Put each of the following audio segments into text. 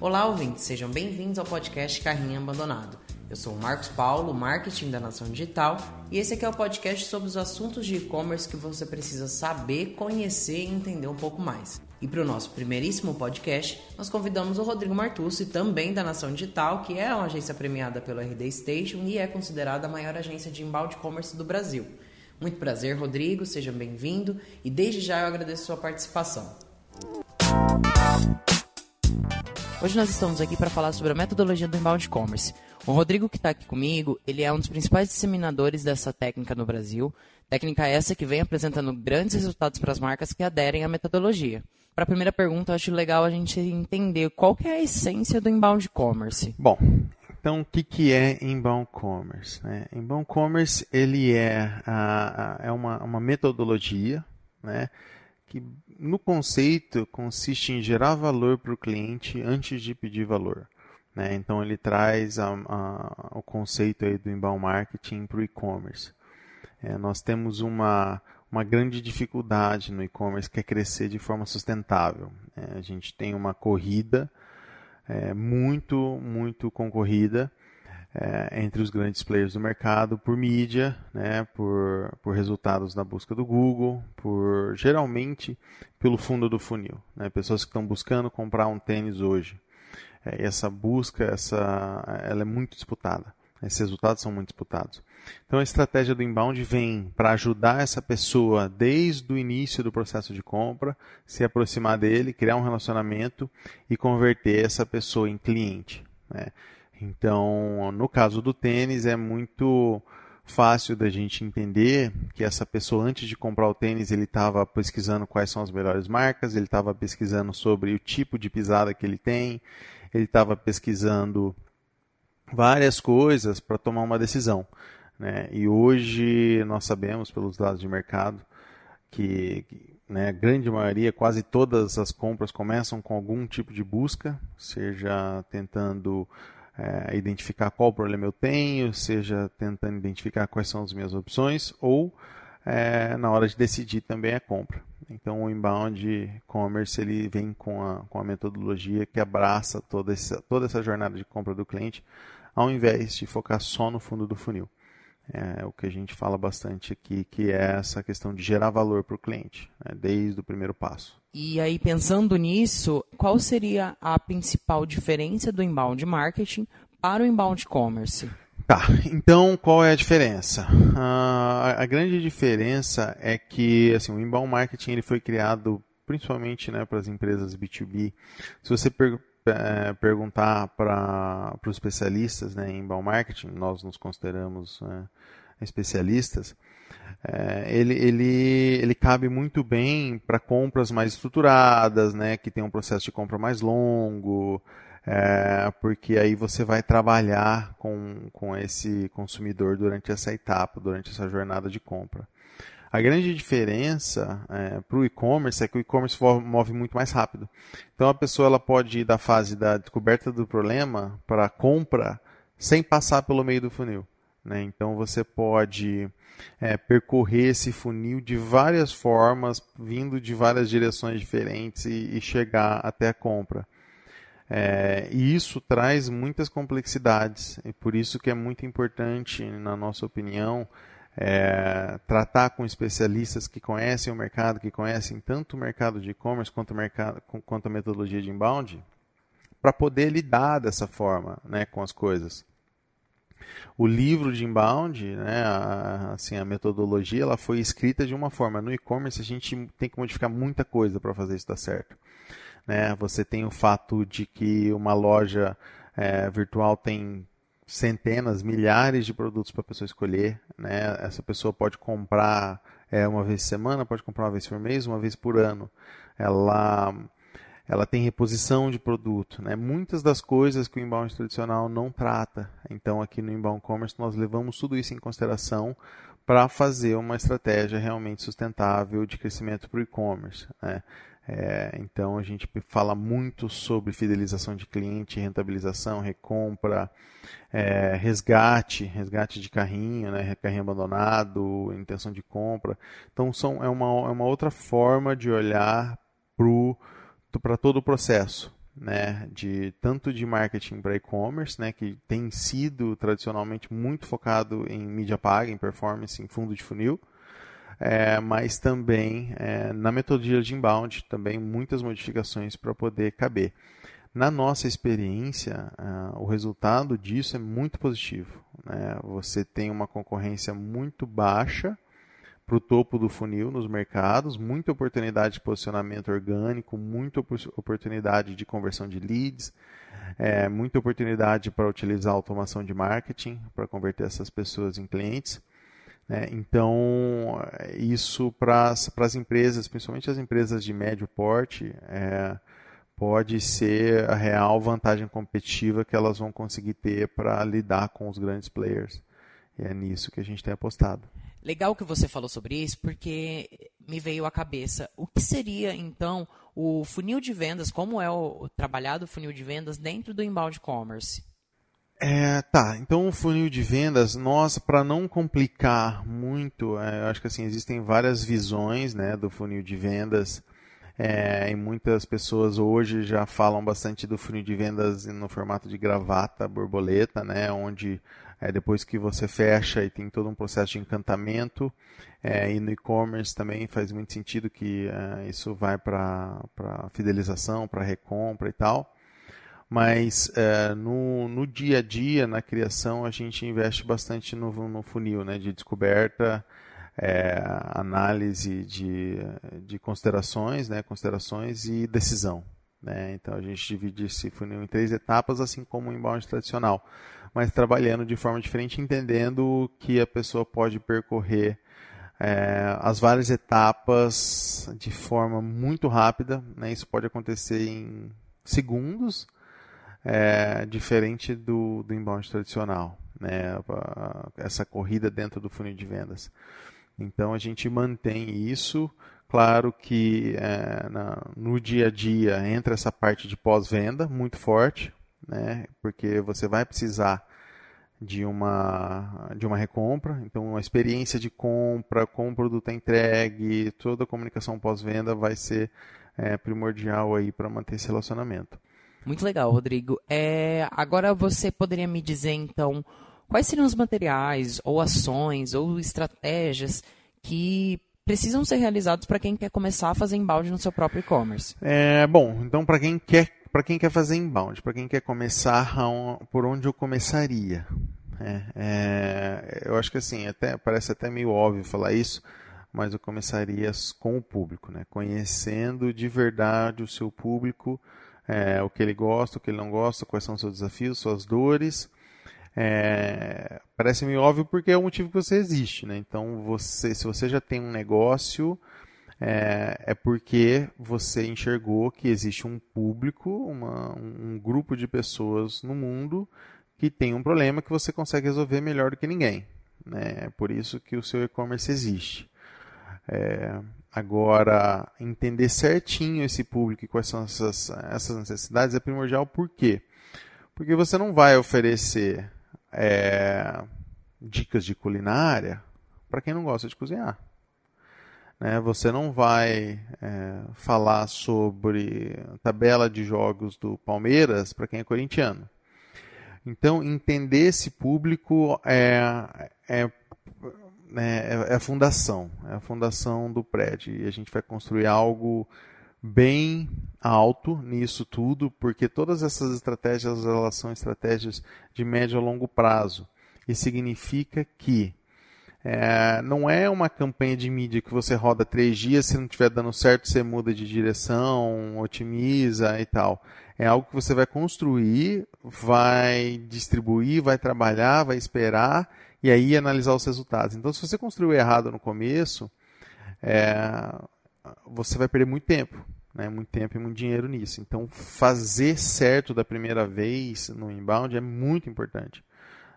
Olá, ouvintes, sejam bem-vindos ao podcast Carrinho Abandonado. Eu sou o Marcos Paulo, marketing da Nação Digital, e esse aqui é o podcast sobre os assuntos de e-commerce que você precisa saber, conhecer e entender um pouco mais. E para o nosso primeiríssimo podcast, nós convidamos o Rodrigo Martucci, também da Nação Digital, que é uma agência premiada pelo RD Station e é considerada a maior agência de inbound commerce do Brasil. Muito prazer, Rodrigo, seja bem-vindo e desde já eu agradeço sua participação. Hoje nós estamos aqui para falar sobre a metodologia do inbound commerce. O Rodrigo que está aqui comigo, ele é um dos principais disseminadores dessa técnica no Brasil. Técnica essa que vem apresentando grandes resultados para as marcas que aderem à metodologia. Para a primeira pergunta, eu acho legal a gente entender qual que é a essência do inbound commerce. Bom, então o que, que é inbound commerce? Né? Inbound commerce ele é, a, a, é uma, uma metodologia né, que no conceito consiste em gerar valor para o cliente antes de pedir valor. Né? Então ele traz a, o conceito aí do inbound marketing para o e-commerce. É, nós temos uma, uma grande dificuldade no e-commerce que é crescer de forma sustentável. É, a gente tem uma corrida é, muito, muito concorrida é, entre os grandes players do mercado por mídia, né, por, por resultados na busca do Google, por geralmente pelo fundo do funil. Né, pessoas que estão buscando comprar um tênis hoje. É, essa busca, essa, ela é muito disputada. Esses resultados são muito disputados. Então a estratégia do inbound vem para ajudar essa pessoa desde o início do processo de compra, se aproximar dele, criar um relacionamento e converter essa pessoa em cliente. Né? Então, no caso do tênis, é muito fácil da gente entender que essa pessoa, antes de comprar o tênis, ele estava pesquisando quais são as melhores marcas, ele estava pesquisando sobre o tipo de pisada que ele tem, ele estava pesquisando várias coisas para tomar uma decisão. Né? E hoje nós sabemos, pelos dados de mercado, que, né, a grande maioria, quase todas as compras começam com algum tipo de busca, seja tentando é, identificar qual problema eu tenho, seja tentando identificar quais são as minhas opções, ou é, na hora de decidir também a compra. Então o inbound commerce ele vem com a, com a metodologia que abraça toda essa, toda essa jornada de compra do cliente, ao invés de focar só no fundo do funil. É o que a gente fala bastante aqui, que é essa questão de gerar valor para o cliente, né, desde o primeiro passo. E aí, pensando nisso, qual seria a principal diferença do inbound marketing para o inbound commerce? Tá, então qual é a diferença? Uh, a grande diferença é que assim, o inbound marketing ele foi criado principalmente né, para as empresas B2B. Se você per é, perguntar para os especialistas né, em inbound marketing, nós nos consideramos é, especialistas, é, ele, ele, ele cabe muito bem para compras mais estruturadas, né, que tem um processo de compra mais longo, é, porque aí você vai trabalhar com, com esse consumidor durante essa etapa, durante essa jornada de compra. A grande diferença é, para o e-commerce é que o e-commerce move muito mais rápido. Então a pessoa ela pode ir da fase da descoberta do problema para a compra sem passar pelo meio do funil. Né? Então você pode é, percorrer esse funil de várias formas, vindo de várias direções diferentes e, e chegar até a compra. É, e isso traz muitas complexidades, e por isso que é muito importante, na nossa opinião, é, tratar com especialistas que conhecem o mercado, que conhecem tanto o mercado de e-commerce quanto, quanto a metodologia de inbound, para poder lidar dessa forma né, com as coisas. O livro de inbound, né, a, assim, a metodologia, ela foi escrita de uma forma. No e-commerce a gente tem que modificar muita coisa para fazer isso dar certo. Né? Você tem o fato de que uma loja é, virtual tem centenas, milhares de produtos para a pessoa escolher. Né? Essa pessoa pode comprar é, uma vez por semana, pode comprar uma vez por mês, uma vez por ano. Ela, ela tem reposição de produto. Né? Muitas das coisas que o inbound tradicional não trata. Então, aqui no inbound commerce, nós levamos tudo isso em consideração para fazer uma estratégia realmente sustentável de crescimento para o e-commerce. Né? É, então a gente fala muito sobre fidelização de cliente, rentabilização, recompra, é, resgate, resgate de carrinho, né, carrinho abandonado, intenção de compra. Então são, é, uma, é uma outra forma de olhar para todo o processo. Né, de tanto de marketing para e-commerce, né, que tem sido tradicionalmente muito focado em mídia paga, em performance, em fundo de funil, é, mas também é, na metodologia de inbound, também muitas modificações para poder caber. Na nossa experiência, uh, o resultado disso é muito positivo. Né? Você tem uma concorrência muito baixa para o topo do funil nos mercados, muita oportunidade de posicionamento orgânico, muita oportunidade de conversão de leads, é, muita oportunidade para utilizar automação de marketing para converter essas pessoas em clientes. Né? Então, isso para as empresas, principalmente as empresas de médio porte, é, pode ser a real vantagem competitiva que elas vão conseguir ter para lidar com os grandes players. E é nisso que a gente tem apostado. Legal que você falou sobre isso, porque me veio à cabeça o que seria então o funil de vendas, como é o, o trabalhado funil de vendas dentro do inbound commerce? É, tá, então o funil de vendas, nós, para não complicar muito, é, acho que assim, existem várias visões né, do funil de vendas. É, e muitas pessoas hoje já falam bastante do funil de vendas no formato de gravata, borboleta, né, onde é, depois que você fecha e tem todo um processo de encantamento, é, e no e-commerce também faz muito sentido que é, isso vai para fidelização, para recompra e tal. Mas é, no, no dia a dia, na criação, a gente investe bastante no, no funil né, de descoberta, é, análise de, de considerações, né, considerações e decisão. Né? Então a gente divide esse funil em três etapas, assim como o inbound tradicional mas trabalhando de forma diferente, entendendo que a pessoa pode percorrer é, as várias etapas de forma muito rápida. Né? Isso pode acontecer em segundos, é, diferente do, do inbound tradicional, né? essa corrida dentro do funil de vendas. Então a gente mantém isso. Claro que é, na, no dia a dia entra essa parte de pós-venda muito forte, né? Porque você vai precisar de uma de uma recompra, então a experiência de compra, com o produto entregue, toda a comunicação pós-venda vai ser é, primordial aí para manter esse relacionamento. Muito legal, Rodrigo. É, agora você poderia me dizer então quais seriam os materiais ou ações ou estratégias que precisam ser realizados para quem quer começar a fazer embalde no seu próprio e-commerce? É, bom, então para quem quer para quem quer fazer inbound, para quem quer começar, por onde eu começaria? É, é, eu acho que assim, até, parece até meio óbvio falar isso, mas eu começaria com o público, né? conhecendo de verdade o seu público, é, o que ele gosta, o que ele não gosta, quais são os seus desafios, suas dores. É, parece meio óbvio porque é o motivo que você existe. Né? Então, você, se você já tem um negócio, é, é porque você enxergou que existe um público, uma, um grupo de pessoas no mundo que tem um problema que você consegue resolver melhor do que ninguém. Né? É por isso que o seu e-commerce existe. É, agora, entender certinho esse público e quais são essas, essas necessidades é primordial. Por quê? Porque você não vai oferecer é, dicas de culinária para quem não gosta de cozinhar. Né? Você não vai é, falar sobre tabela de jogos do Palmeiras para quem é corintiano. Então, entender esse público é, é, é, é, a fundação, é a fundação do prédio. E a gente vai construir algo bem alto nisso tudo, porque todas essas estratégias elas são estratégias de médio a longo prazo. E significa que é, não é uma campanha de mídia que você roda três dias, se não estiver dando certo, você muda de direção, otimiza e tal. É algo que você vai construir, vai distribuir, vai trabalhar, vai esperar e aí analisar os resultados. Então, se você construiu errado no começo, é, você vai perder muito tempo. Né? Muito tempo e muito dinheiro nisso. Então, fazer certo da primeira vez no inbound é muito importante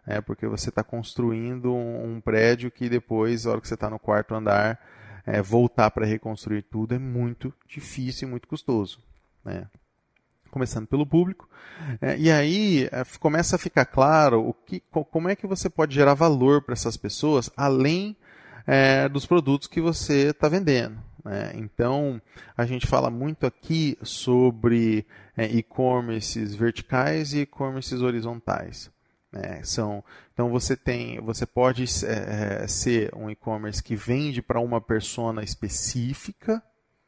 é porque você está construindo um, um, prédio que depois, na hora que você está no quarto andar, é, voltar para reconstruir tudo é muito difícil e muito custoso. Né? Começando pelo público. É, e aí é, começa a ficar claro o que, como é que você pode gerar valor para essas pessoas além é, dos produtos que você está vendendo. Né? Então, a gente fala muito aqui sobre é, e-commerces verticais e e-commerces horizontais. Né? São, então você tem, você pode é, é ser um e-commerce que vende para uma persona específica,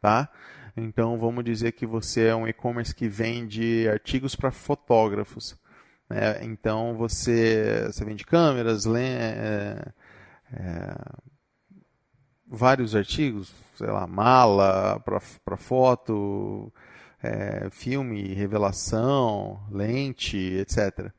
tá? Então vamos dizer que você é um e-commerce que vende artigos para fotógrafos. Né? Então você, você vende câmeras, é, é, vários artigos, sei lá, mala para foto, é, filme, revelação, lente, etc.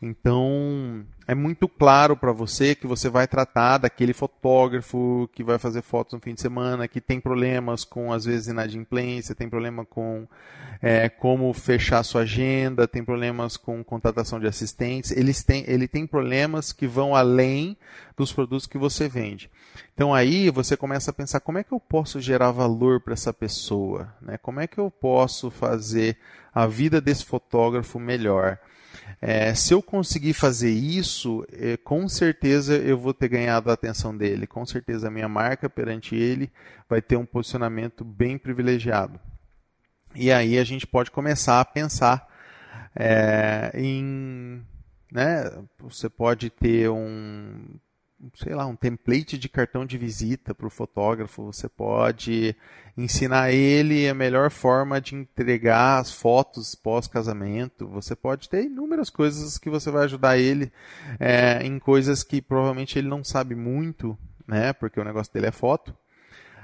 Então, é muito claro para você que você vai tratar daquele fotógrafo que vai fazer fotos no fim de semana, que tem problemas com, às vezes, inadimplência, tem problema com é, como fechar sua agenda, tem problemas com contratação de assistentes. Eles têm, ele tem problemas que vão além dos produtos que você vende. Então, aí você começa a pensar como é que eu posso gerar valor para essa pessoa? Né? Como é que eu posso fazer a vida desse fotógrafo melhor? É, se eu conseguir fazer isso, é, com certeza eu vou ter ganhado a atenção dele. Com certeza a minha marca perante ele vai ter um posicionamento bem privilegiado. E aí a gente pode começar a pensar é, em. Né, você pode ter um sei lá, um template de cartão de visita para o fotógrafo. Você pode ensinar ele a melhor forma de entregar as fotos pós-casamento. Você pode ter inúmeras coisas que você vai ajudar ele é, em coisas que provavelmente ele não sabe muito, né? Porque o negócio dele é foto.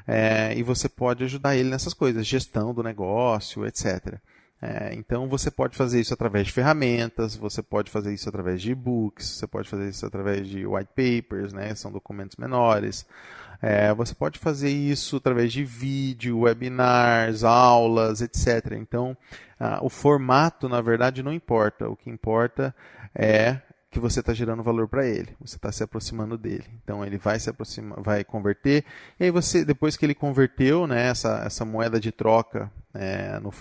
É, e você pode ajudar ele nessas coisas, gestão do negócio, etc. É, então você pode fazer isso através de ferramentas, você pode fazer isso através de e-books, você pode fazer isso através de white papers, né, são documentos menores. É, você pode fazer isso através de vídeo, webinars, aulas, etc. Então, ah, o formato, na verdade, não importa. O que importa é que você está gerando valor para ele, você está se aproximando dele. Então ele vai se aproximar, vai converter, e aí você, depois que ele converteu né, essa, essa moeda de troca é, no,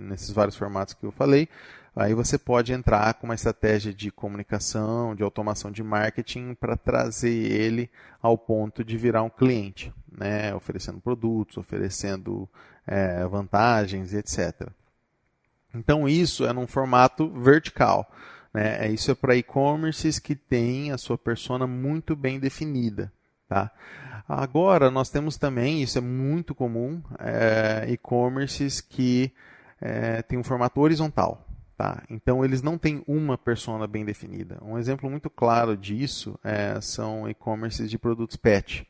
nesses vários formatos que eu falei, aí você pode entrar com uma estratégia de comunicação, de automação de marketing para trazer ele ao ponto de virar um cliente, né, oferecendo produtos, oferecendo é, vantagens, etc. Então isso é num formato vertical. Né? É, isso é para e-commerces que têm a sua persona muito bem definida. Tá? Agora, nós temos também, isso é muito comum, é, e-commerces que é, têm um formato horizontal. Tá? Então, eles não têm uma persona bem definida. Um exemplo muito claro disso é, são e-commerces de produtos pet.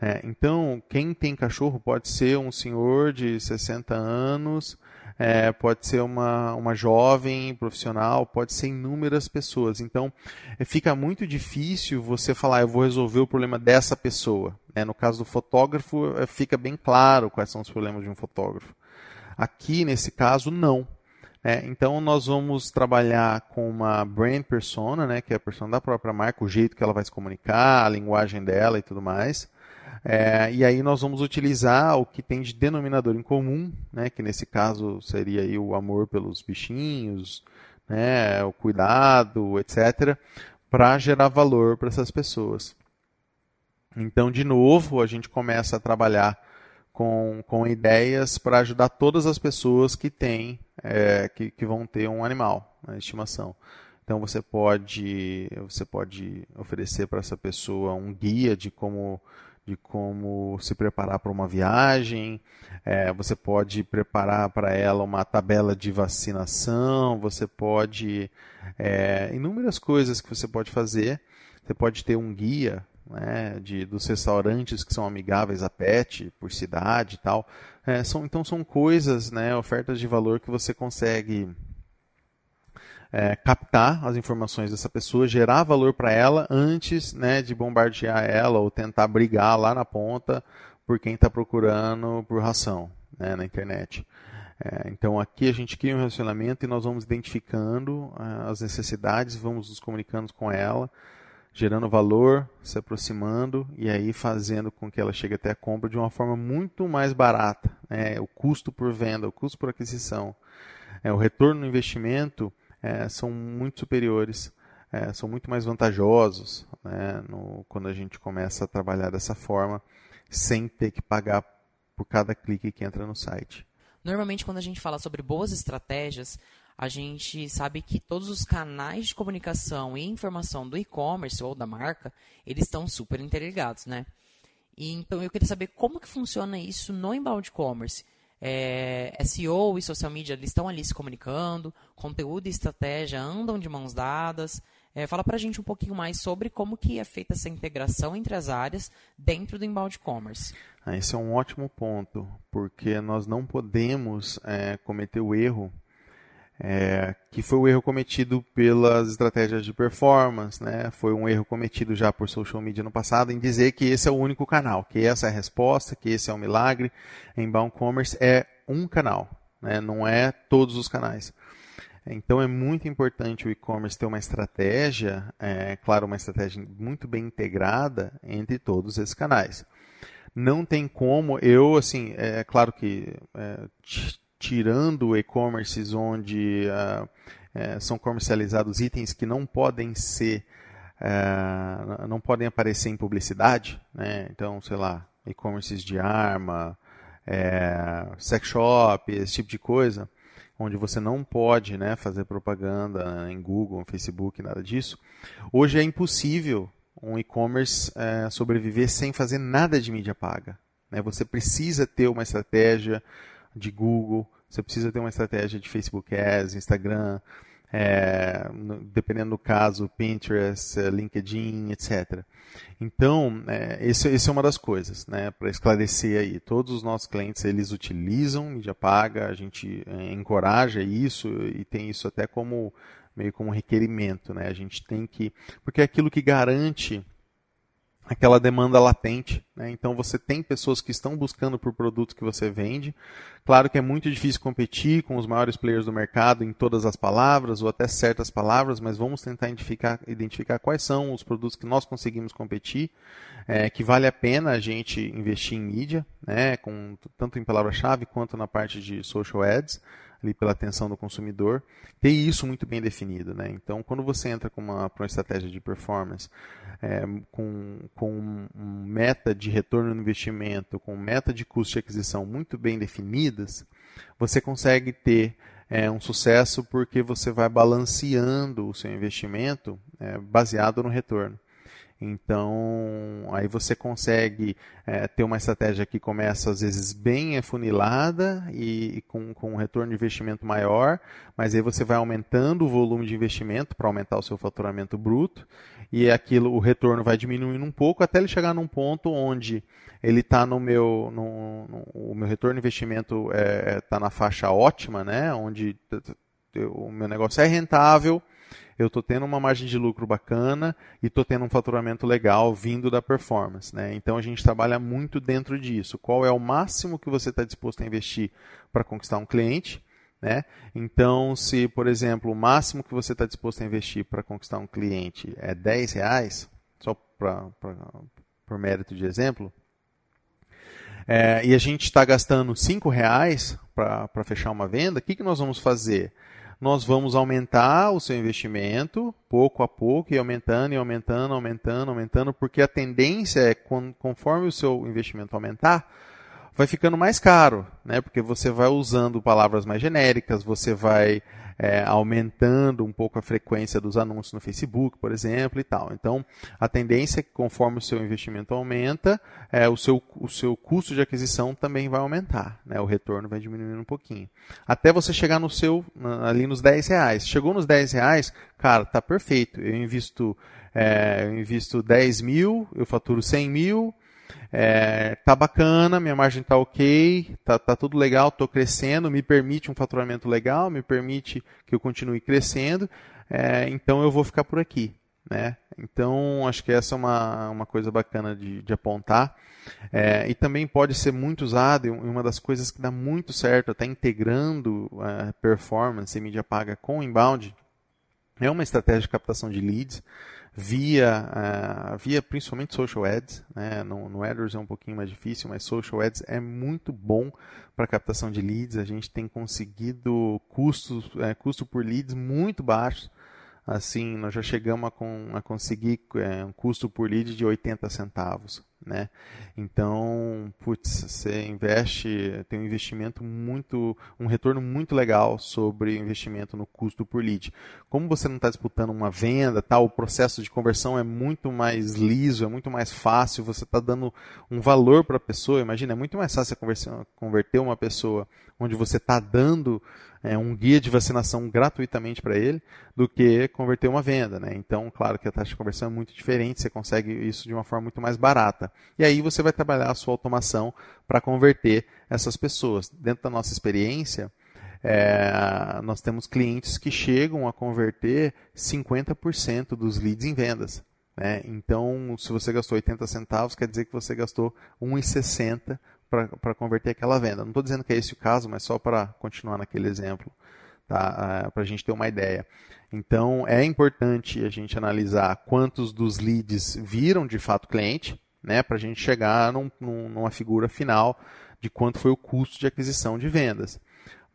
É, então, quem tem cachorro pode ser um senhor de 60 anos é, pode ser uma, uma jovem profissional, pode ser inúmeras pessoas. Então, é, fica muito difícil você falar, eu vou resolver o problema dessa pessoa. Né? No caso do fotógrafo, é, fica bem claro quais são os problemas de um fotógrafo. Aqui, nesse caso, não. É, então nós vamos trabalhar com uma brand persona, né, que é a persona da própria marca, o jeito que ela vai se comunicar, a linguagem dela e tudo mais. É, e aí nós vamos utilizar o que tem de denominador em comum, né, que nesse caso seria o amor pelos bichinhos, né, o cuidado, etc., para gerar valor para essas pessoas. Então, de novo, a gente começa a trabalhar com, com ideias para ajudar todas as pessoas que têm, é, que, que vão ter um animal, né, estimação. Então você pode, você pode oferecer para essa pessoa um guia de como de como se preparar para uma viagem, é, você pode preparar para ela uma tabela de vacinação, você pode. É, inúmeras coisas que você pode fazer. Você pode ter um guia né, de, dos restaurantes que são amigáveis a pet, por cidade e tal. É, são, então são coisas, né, ofertas de valor que você consegue é, captar as informações dessa pessoa, gerar valor para ela antes né, de bombardear ela ou tentar brigar lá na ponta por quem está procurando por ração né, na internet. É, então aqui a gente cria um relacionamento e nós vamos identificando uh, as necessidades, vamos nos comunicando com ela, gerando valor, se aproximando e aí fazendo com que ela chegue até a compra de uma forma muito mais barata. Né? O custo por venda, o custo por aquisição, é, o retorno no investimento é, são muito superiores, é, são muito mais vantajosos né, no, quando a gente começa a trabalhar dessa forma, sem ter que pagar por cada clique que entra no site. Normalmente, quando a gente fala sobre boas estratégias, a gente sabe que todos os canais de comunicação e informação do e-commerce ou da marca, eles estão super interligados, né? E, então eu queria saber como que funciona isso no inbound commerce. É, SEO e social media eles estão ali se comunicando, conteúdo e estratégia andam de mãos dadas. É, fala para a gente um pouquinho mais sobre como que é feita essa integração entre as áreas dentro do inbound commerce. Ah, esse é um ótimo ponto, porque nós não podemos é, cometer o erro é, que foi o erro cometido pelas estratégias de performance, né? foi um erro cometido já por social media no passado em dizer que esse é o único canal, que essa é a resposta, que esse é o milagre. Inbound Commerce é um canal, né? não é todos os canais. Então é muito importante o e-commerce ter uma estratégia, é, claro, uma estratégia muito bem integrada entre todos esses canais. Não tem como eu, assim, é claro que é, tirando e-commerces onde uh, é, são comercializados itens que não podem ser, uh, não podem aparecer em publicidade, né? então, sei lá, e-commerces de arma, é, sex shop, esse tipo de coisa, onde você não pode né, fazer propaganda em Google, Facebook, nada disso. Hoje é impossível um e-commerce é, sobreviver sem fazer nada de mídia paga. Né? Você precisa ter uma estratégia de Google, você precisa ter uma estratégia de Facebook Ads, Instagram, é, dependendo do caso, Pinterest, é, LinkedIn, etc. Então, é, esse, esse, é uma das coisas, né, para esclarecer aí. Todos os nossos clientes, eles utilizam mídia paga, a gente é, encoraja isso e tem isso até como meio como requerimento, né? A gente tem que, porque é aquilo que garante aquela demanda latente. Né? Então você tem pessoas que estão buscando por produtos que você vende. Claro que é muito difícil competir com os maiores players do mercado em todas as palavras ou até certas palavras, mas vamos tentar identificar, identificar quais são os produtos que nós conseguimos competir, é, que vale a pena a gente investir em mídia, né? com, tanto em palavra-chave quanto na parte de social ads ali pela atenção do consumidor, ter isso muito bem definido. Né? Então, quando você entra com uma, uma estratégia de performance, é, com, com meta de retorno no investimento, com meta de custo de aquisição muito bem definidas, você consegue ter é, um sucesso porque você vai balanceando o seu investimento é, baseado no retorno. Então, aí você consegue é, ter uma estratégia que começa às vezes bem afunilada e, e com, com um retorno de investimento maior, mas aí você vai aumentando o volume de investimento para aumentar o seu faturamento bruto e aquilo, o retorno vai diminuindo um pouco até ele chegar num ponto onde ele está no meu, no, no, o meu retorno de investimento está é, tá na faixa ótima, né, onde o meu negócio é rentável eu estou tendo uma margem de lucro bacana e estou tendo um faturamento legal vindo da performance. Né? Então a gente trabalha muito dentro disso. Qual é o máximo que você está disposto a investir para conquistar um cliente? Né? Então, se, por exemplo, o máximo que você está disposto a investir para conquistar um cliente é 10 reais, só pra, pra, por mérito de exemplo, é, e a gente está gastando 5 reais para fechar uma venda, o que, que nós vamos fazer? Nós vamos aumentar o seu investimento pouco a pouco e aumentando e aumentando, aumentando, aumentando, porque a tendência é conforme o seu investimento aumentar, vai ficando mais caro, né? Porque você vai usando palavras mais genéricas, você vai é, aumentando um pouco a frequência dos anúncios no Facebook, por exemplo, e tal. Então, a tendência é que conforme o seu investimento aumenta, é, o, seu, o seu custo de aquisição também vai aumentar, né? o retorno vai diminuindo um pouquinho. Até você chegar no seu, ali nos 10 reais. Chegou nos 10 reais, cara, tá perfeito. Eu invisto, é, eu invisto 10 mil, eu faturo 100 mil, é, tá bacana, minha margem tá ok, tá, tá tudo legal, tô crescendo, me permite um faturamento legal, me permite que eu continue crescendo, é, então eu vou ficar por aqui. Né? Então, acho que essa é uma, uma coisa bacana de, de apontar. É, e também pode ser muito usado, e uma das coisas que dá muito certo, até integrando a performance e mídia paga com inbound, é uma estratégia de captação de leads via, uh, via principalmente social ads. Né? No, no AdWords é um pouquinho mais difícil, mas social ads é muito bom para captação de leads. A gente tem conseguido custos, é, custo por leads muito baixos. Assim, nós já chegamos a, com, a conseguir é, um custo por lead de 80 centavos. né? Então, putz, você investe, tem um investimento muito, um retorno muito legal sobre investimento no custo por lead. Como você não está disputando uma venda, tal, o processo de conversão é muito mais liso, é muito mais fácil, você está dando um valor para a pessoa. Imagina, é muito mais fácil você converter uma pessoa onde você está dando é, um guia de vacinação gratuitamente para ele do que converter uma venda. Né? Então, claro que a taxa de conversão é muito diferente, você consegue isso de uma forma muito mais barata. E aí você vai trabalhar a sua automação para converter essas pessoas. Dentro da nossa experiência, é, nós temos clientes que chegam a converter 50% dos leads em vendas. Né? Então, se você gastou 80 centavos, quer dizer que você gastou 1,60 para converter aquela venda. Não estou dizendo que é esse o caso, mas só para continuar naquele exemplo, tá? Ah, para a gente ter uma ideia. Então, é importante a gente analisar quantos dos leads viram de fato cliente, né, para a gente chegar num, num, numa figura final de quanto foi o custo de aquisição de vendas.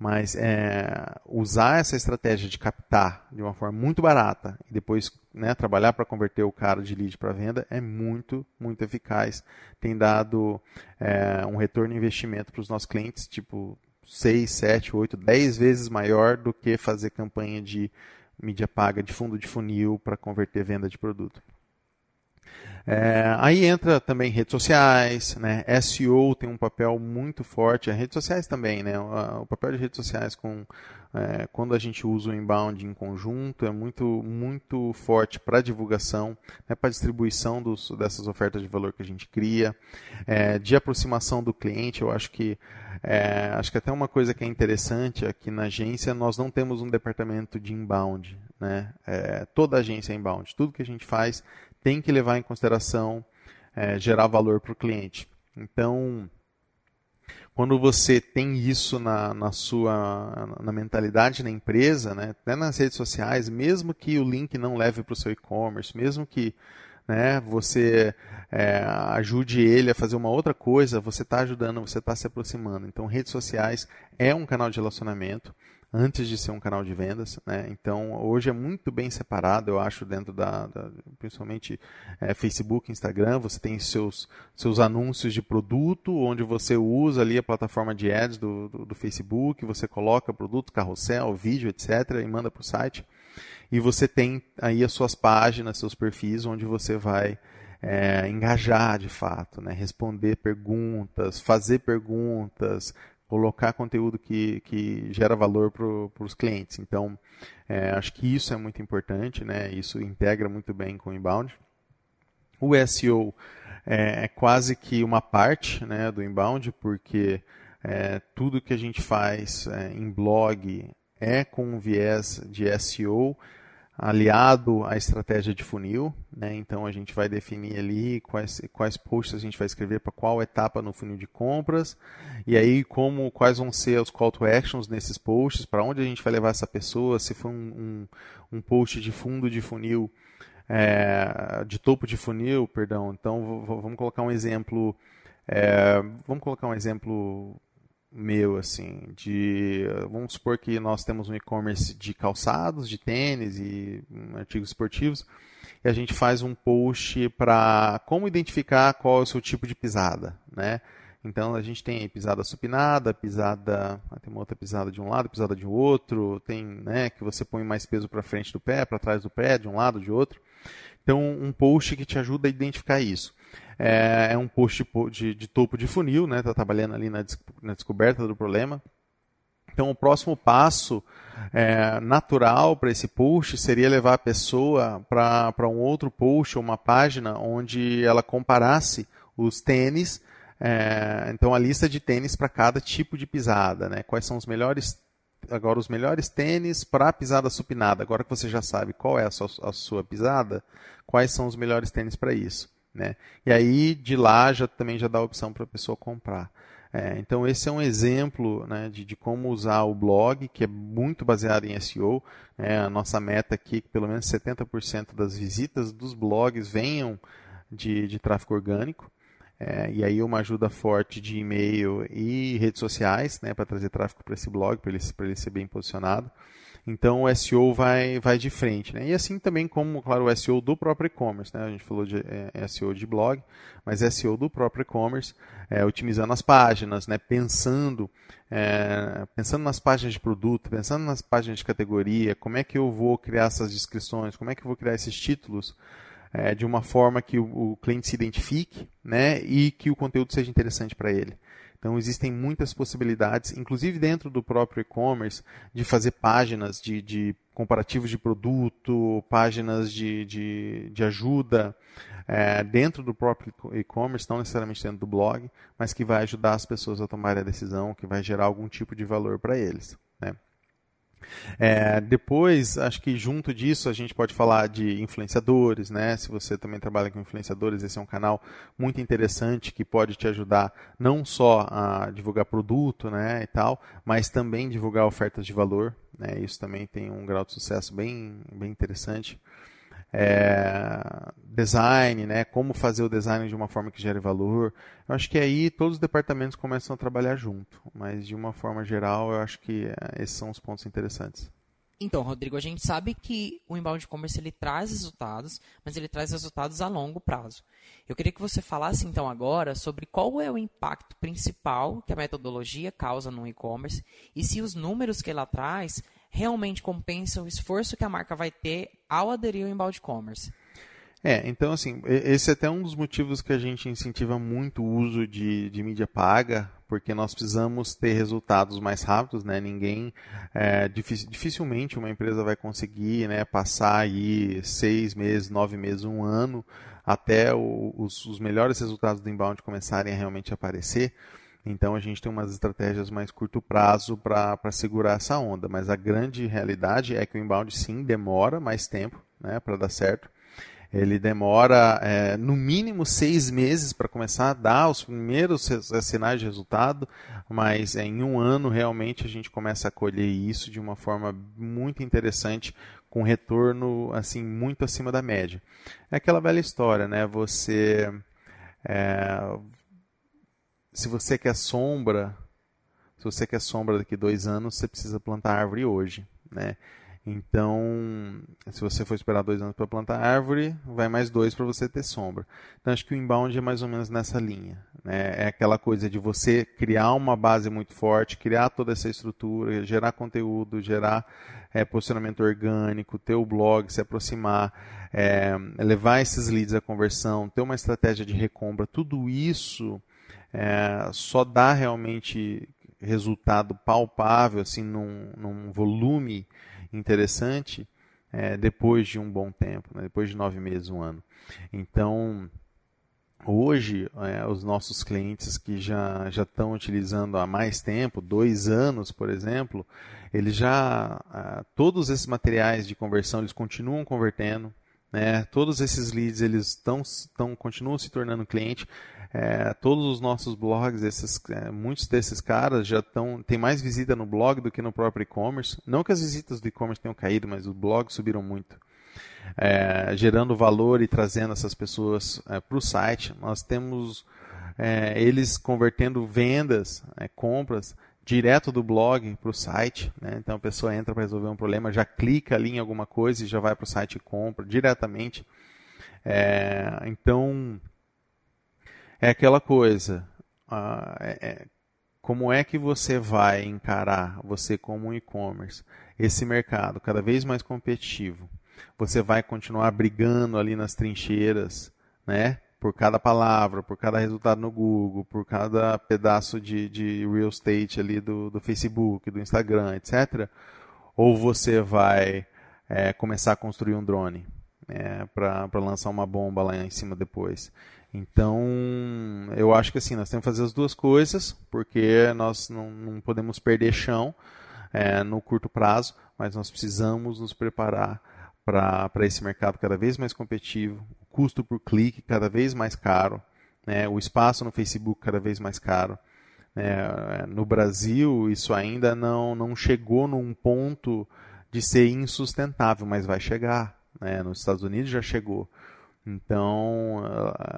Mas é, usar essa estratégia de captar de uma forma muito barata e depois né, trabalhar para converter o cara de lead para venda é muito, muito eficaz. Tem dado é, um retorno de investimento para os nossos clientes, tipo 6, 7, 8, 10 vezes maior do que fazer campanha de mídia paga de fundo de funil para converter venda de produto. É, aí entra também redes sociais, né? SEO tem um papel muito forte, as redes sociais também, né? O, o papel de redes sociais com é, quando a gente usa o inbound em conjunto é muito muito forte para divulgação, né? para distribuição dos, dessas ofertas de valor que a gente cria, é, de aproximação do cliente. Eu acho que é, acho que até uma coisa que é interessante aqui na agência nós não temos um departamento de inbound, né? É, toda agência é inbound, tudo que a gente faz tem que levar em consideração é, gerar valor para o cliente. Então, quando você tem isso na, na sua na mentalidade na empresa, né, até nas redes sociais, mesmo que o link não leve para o seu e-commerce, mesmo que né, você é, ajude ele a fazer uma outra coisa, você está ajudando, você está se aproximando. Então, redes sociais é um canal de relacionamento antes de ser um canal de vendas. Né? Então, hoje é muito bem separado, eu acho, dentro da, da principalmente é, Facebook, Instagram, você tem seus, seus anúncios de produto, onde você usa ali a plataforma de ads do, do, do Facebook, você coloca produto, carrossel, vídeo, etc., e manda para o site. E você tem aí as suas páginas, seus perfis, onde você vai é, engajar de fato, né? responder perguntas, fazer perguntas, colocar conteúdo que, que gera valor para os clientes. Então, é, acho que isso é muito importante, né? isso integra muito bem com o inbound. O SEO é, é quase que uma parte né, do inbound, porque é, tudo que a gente faz é, em blog é com um viés de SEO, aliado à estratégia de funil. Né? Então a gente vai definir ali quais, quais posts a gente vai escrever para qual etapa no funil de compras, e aí como quais vão ser os call to actions nesses posts, para onde a gente vai levar essa pessoa, se for um, um, um post de fundo de funil, é, de topo de funil, perdão. Então vamos colocar um exemplo. É, vamos colocar um exemplo meu, assim, de vamos supor que nós temos um e-commerce de calçados, de tênis e hum, artigos esportivos, e a gente faz um post para como identificar qual é o seu tipo de pisada, né? Então a gente tem pisada supinada, pisada, ah, tem uma outra pisada de um lado, pisada de outro, tem, né, que você põe mais peso para frente do pé, para trás do pé, de um lado, de outro. Então um post que te ajuda a identificar isso. É, é um post de, de, topo de funil, né? Está trabalhando ali na, na, descoberta do problema. Então, o próximo passo é, natural para esse post seria levar a pessoa para um outro post ou uma página onde ela comparasse os tênis, é, então a lista de tênis para cada tipo de pisada, né? Quais são os melhores agora os melhores tênis para pisada supinada. Agora que você já sabe qual é a sua, a sua pisada, quais são os melhores tênis para isso? Né? E aí de lá já também já dá a opção para a pessoa comprar. É, então esse é um exemplo né, de, de, como usar o blog, que é muito baseado em SEO. É, a nossa meta aqui é que pelo menos 70% das visitas dos blogs venham de, de tráfego orgânico. É, e aí uma ajuda forte de e-mail e redes sociais né, para trazer tráfego para esse blog, para ele, ele ser bem posicionado. Então o SEO vai, vai de frente. Né? E assim também como, claro, o SEO do próprio e-commerce. Né? A gente falou de é, SEO de blog, mas SEO do próprio e-commerce, é, otimizando as páginas, né? pensando, é, pensando nas páginas de produto, pensando nas páginas de categoria, como é que eu vou criar essas descrições, como é que eu vou criar esses títulos é, de uma forma que o, o cliente se identifique né? e que o conteúdo seja interessante para ele. Então existem muitas possibilidades, inclusive dentro do próprio e-commerce, de fazer páginas de, de comparativos de produto, páginas de, de, de ajuda é, dentro do próprio e-commerce, não necessariamente dentro do blog, mas que vai ajudar as pessoas a tomarem a decisão, que vai gerar algum tipo de valor para eles. Né? É, depois, acho que junto disso a gente pode falar de influenciadores, né? Se você também trabalha com influenciadores, esse é um canal muito interessante que pode te ajudar não só a divulgar produto, né, e tal, mas também divulgar ofertas de valor, né? Isso também tem um grau de sucesso bem, bem interessante é, design, né? Como fazer o design de uma forma que gere valor. Eu acho que aí todos os departamentos começam a trabalhar junto, mas de uma forma geral, eu acho que é, esses são os pontos interessantes. Então, Rodrigo, a gente sabe que o inbound commerce ele traz resultados, mas ele traz resultados a longo prazo. Eu queria que você falasse então agora sobre qual é o impacto principal que a metodologia causa no e-commerce e se os números que ela traz realmente compensa o esforço que a marca vai ter ao aderir ao embalde commerce. É, então assim, esse é até um dos motivos que a gente incentiva muito o uso de, de mídia paga, porque nós precisamos ter resultados mais rápidos, né? Ninguém, é, dificilmente uma empresa vai conseguir né, passar aí seis meses, nove meses, um ano, até o, os, os melhores resultados do inbound começarem a realmente aparecer. Então a gente tem umas estratégias mais curto prazo para segurar essa onda. Mas a grande realidade é que o inbound sim demora mais tempo né, para dar certo. Ele demora é, no mínimo seis meses para começar a dar os primeiros sinais de resultado, mas em um ano realmente a gente começa a colher isso de uma forma muito interessante, com retorno assim muito acima da média. É aquela velha história, né? Você é, se você quer sombra, se você quer sombra daqui dois anos, você precisa plantar árvore hoje, né? Então, se você for esperar dois anos para plantar árvore, vai mais dois para você ter sombra. Então, acho que o inbound é mais ou menos nessa linha. Né? É aquela coisa de você criar uma base muito forte, criar toda essa estrutura, gerar conteúdo, gerar é, posicionamento orgânico, ter o blog, se aproximar, é, levar esses leads à conversão, ter uma estratégia de recompra. Tudo isso é, só dá realmente resultado palpável, assim, num, num volume interessante, é, depois de um bom tempo, né? depois de nove meses, um ano. Então, hoje, é, os nossos clientes que já, já estão utilizando há mais tempo, dois anos, por exemplo, eles já, ah, todos esses materiais de conversão, eles continuam convertendo, né? Todos esses leads eles estão, estão continuam se tornando cliente. É, todos os nossos blogs, esses, é, muitos desses caras já estão tem mais visita no blog do que no próprio e-commerce. Não que as visitas do e-commerce tenham caído, mas os blogs subiram muito. É, gerando valor e trazendo essas pessoas é, para o site. Nós temos é, eles convertendo vendas, é, compras direto do blog para o site. Né? Então a pessoa entra para resolver um problema, já clica ali em alguma coisa e já vai para o site e compra diretamente. É, então é aquela coisa. Ah, é, é, como é que você vai encarar, você como um e-commerce, esse mercado cada vez mais competitivo? Você vai continuar brigando ali nas trincheiras, né? Por cada palavra, por cada resultado no Google, por cada pedaço de, de real estate ali do, do Facebook, do Instagram, etc. Ou você vai é, começar a construir um drone é, para lançar uma bomba lá em cima depois? Então, eu acho que assim, nós temos que fazer as duas coisas, porque nós não, não podemos perder chão é, no curto prazo, mas nós precisamos nos preparar para esse mercado cada vez mais competitivo, o custo por clique cada vez mais caro, né, o espaço no Facebook cada vez mais caro. É, no Brasil, isso ainda não, não chegou num ponto de ser insustentável, mas vai chegar. Né? Nos Estados Unidos já chegou. Então,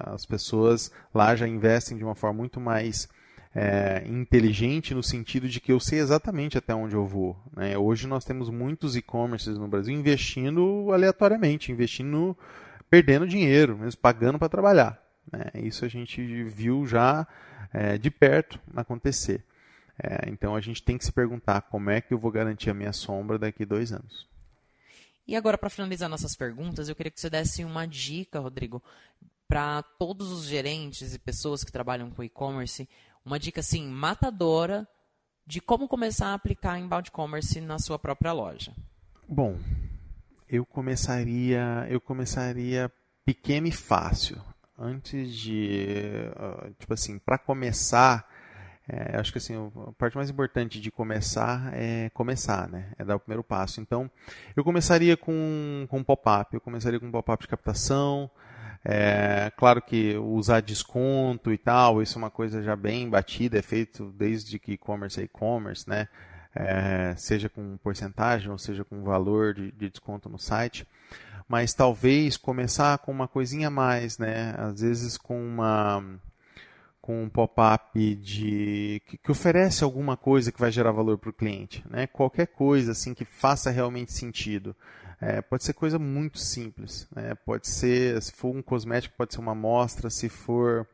as pessoas lá já investem de uma forma muito mais é, inteligente no sentido de que eu sei exatamente até onde eu vou. Né? Hoje nós temos muitos e-commerces no Brasil investindo aleatoriamente, investindo, perdendo dinheiro, mesmo pagando para trabalhar. Né? Isso a gente viu já é, de perto acontecer. É, então a gente tem que se perguntar como é que eu vou garantir a minha sombra daqui dois anos. E agora, para finalizar nossas perguntas, eu queria que você desse uma dica, Rodrigo, para todos os gerentes e pessoas que trabalham com e-commerce, uma dica assim matadora de como começar a aplicar inbound commerce na sua própria loja. Bom, eu começaria, eu começaria pequeno e fácil. Antes de, tipo assim, para começar, é, acho que assim, a parte mais importante de começar é começar, né? É dar o primeiro passo. Então, eu começaria com, com pop-up, eu começaria com pop-up de captação. É, claro que usar desconto e tal, isso é uma coisa já bem batida, é feito desde que e-commerce é e-commerce, né? É, seja com porcentagem ou seja com valor de, de desconto no site mas talvez começar com uma coisinha a mais, né? Às vezes com uma com um pop-up de que, que, oferece alguma coisa que vai gerar valor para o cliente, né? Qualquer coisa assim que faça realmente sentido. É, pode ser coisa muito simples, né? Pode ser, se for um cosmético, pode ser uma amostra, se for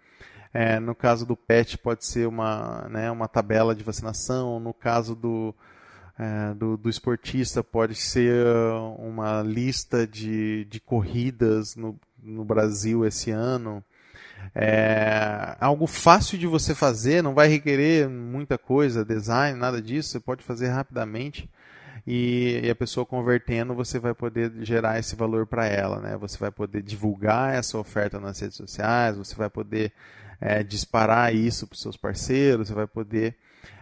é, no caso do pet, pode ser uma, né, uma tabela de vacinação. No caso do, é, do, do, esportista, pode ser uma lista de, de corridas no, no Brasil esse ano. É algo fácil de você fazer, não vai requerer muita coisa, design, nada disso, você pode fazer rapidamente e, a pessoa convertendo, você vai poder gerar esse valor para ela, né? Você vai poder divulgar essa oferta nas redes sociais, você vai poder é, disparar isso para os seus parceiros, você vai poder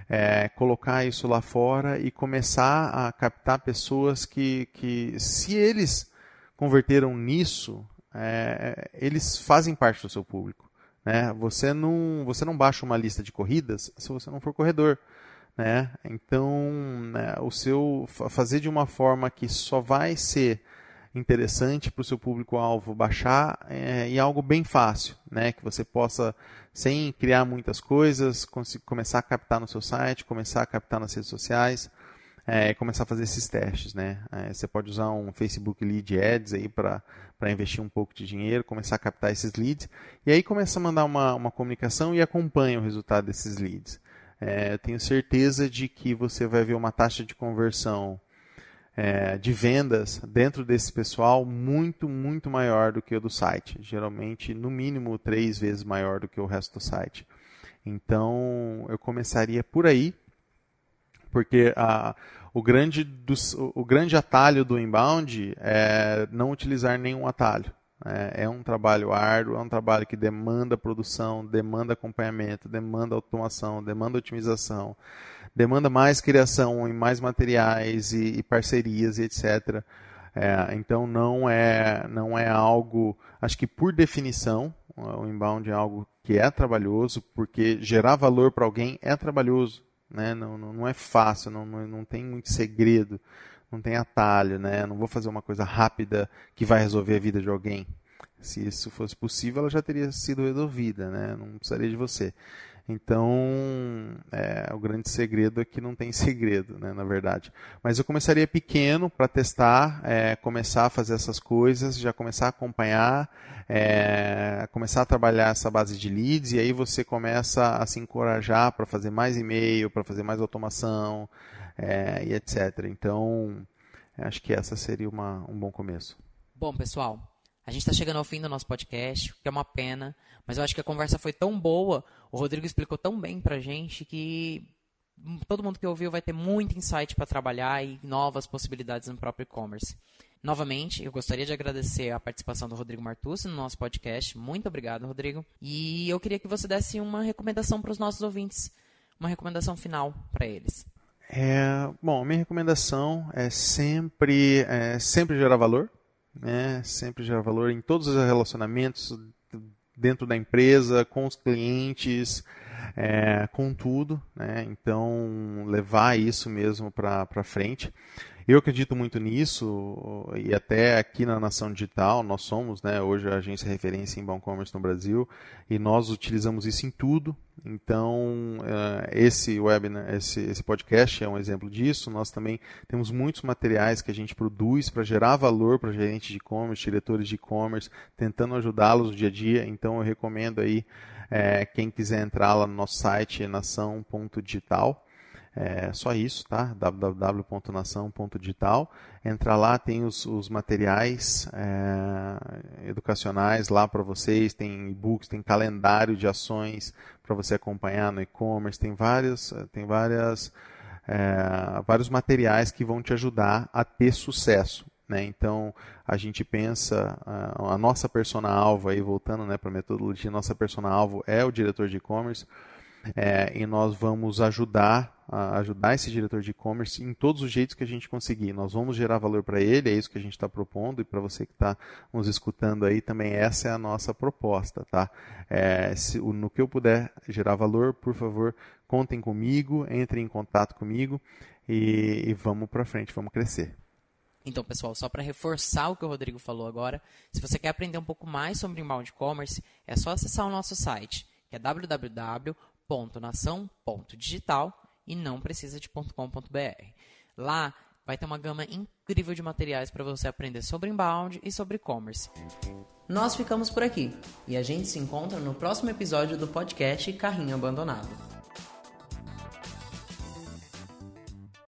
é, colocar isso lá fora e começar a captar pessoas que, que se eles converteram nisso, é, eles fazem parte do seu público. Né? Você, não, você não baixa uma lista de corridas se você não for corredor. Né? Então, né, o seu fazer de uma forma que só vai ser interessante para o seu público-alvo baixar é, e algo bem fácil, né? Que você possa, sem criar muitas coisas, começar a captar no seu site, começar a captar nas redes sociais, é, começar a fazer esses testes, né? É, você pode usar um Facebook Lead Ads aí para investir um pouco de dinheiro, começar a captar esses leads e aí começa a mandar uma, uma comunicação e acompanha o resultado desses leads. É, tenho certeza de que você vai ver uma taxa de conversão é, de vendas dentro desse pessoal muito, muito maior do que o do site. Geralmente, no mínimo, três vezes maior do que o resto do site. Então, eu começaria por aí, porque a, o, grande do, o grande atalho do inbound é não utilizar nenhum atalho. É, é um trabalho árduo, é um trabalho que demanda produção, demanda acompanhamento, demanda automação, demanda otimização, demanda mais criação em mais materiais e, e parcerias e etc. É, então não é não é algo, acho que por definição o inbound é algo que é trabalhoso, porque gerar valor para alguém é trabalhoso né? Não, não, não é fácil, não, não, não tem muito segredo, não tem atalho, né? Não vou fazer uma coisa rápida que vai resolver a vida de alguém. Se isso fosse possível, ela já teria sido resolvida, né? Não precisaria de você. Então, é, o grande segredo é que não tem segredo, né, na verdade. Mas eu começaria pequeno para testar, é, começar a fazer essas coisas, já começar a acompanhar, é, começar a trabalhar essa base de leads, e aí você começa a se encorajar para fazer mais e-mail, para fazer mais automação, é, e etc. Então, acho que essa seria uma, um bom começo. Bom, pessoal, a gente está chegando ao fim do nosso podcast, que é uma pena, mas eu acho que a conversa foi tão boa, o Rodrigo explicou tão bem para a gente que todo mundo que ouviu vai ter muito insight para trabalhar e novas possibilidades no próprio e-commerce. Novamente, eu gostaria de agradecer a participação do Rodrigo Martucci no nosso podcast. Muito obrigado, Rodrigo. E eu queria que você desse uma recomendação para os nossos ouvintes, uma recomendação final para eles. É, bom, minha recomendação é sempre, é sempre gerar valor né? Sempre gerar valor em todos os relacionamentos dentro da empresa, com os clientes, é, com tudo, né? Então levar isso mesmo para frente. Eu acredito muito nisso e até aqui na Nação Digital nós somos, né, hoje a agência referência em bom commerce no Brasil e nós utilizamos isso em tudo. Então uh, esse web, esse, esse podcast é um exemplo disso. Nós também temos muitos materiais que a gente produz para gerar valor para gerentes de e-commerce, diretores de e-commerce, tentando ajudá-los no dia a dia. Então eu recomendo aí é, quem quiser entrar lá no nosso site nação.digital é só isso, tá? www.nação.digital. Entra lá, tem os, os materiais é, educacionais lá para vocês, tem e-books, tem calendário de ações para você acompanhar no e-commerce, tem várias, tem várias, é, vários materiais que vão te ajudar a ter sucesso. Né? Então a gente pensa a, a nossa persona alvo aí voltando né, para a metodologia, nossa persona alvo é o diretor de e-commerce é, e nós vamos ajudar ajudar esse diretor de e-commerce em todos os jeitos que a gente conseguir. Nós vamos gerar valor para ele, é isso que a gente está propondo, e para você que está nos escutando aí também, essa é a nossa proposta. Tá? É, se, no que eu puder gerar valor, por favor, contem comigo, entrem em contato comigo e, e vamos para frente, vamos crescer. Então, pessoal, só para reforçar o que o Rodrigo falou agora, se você quer aprender um pouco mais sobre inbound commerce, é só acessar o nosso site, que é www www.nação.digital e não precisa de .com.br. Lá vai ter uma gama incrível de materiais para você aprender sobre inbound e sobre e-commerce. Nós ficamos por aqui e a gente se encontra no próximo episódio do podcast Carrinho Abandonado.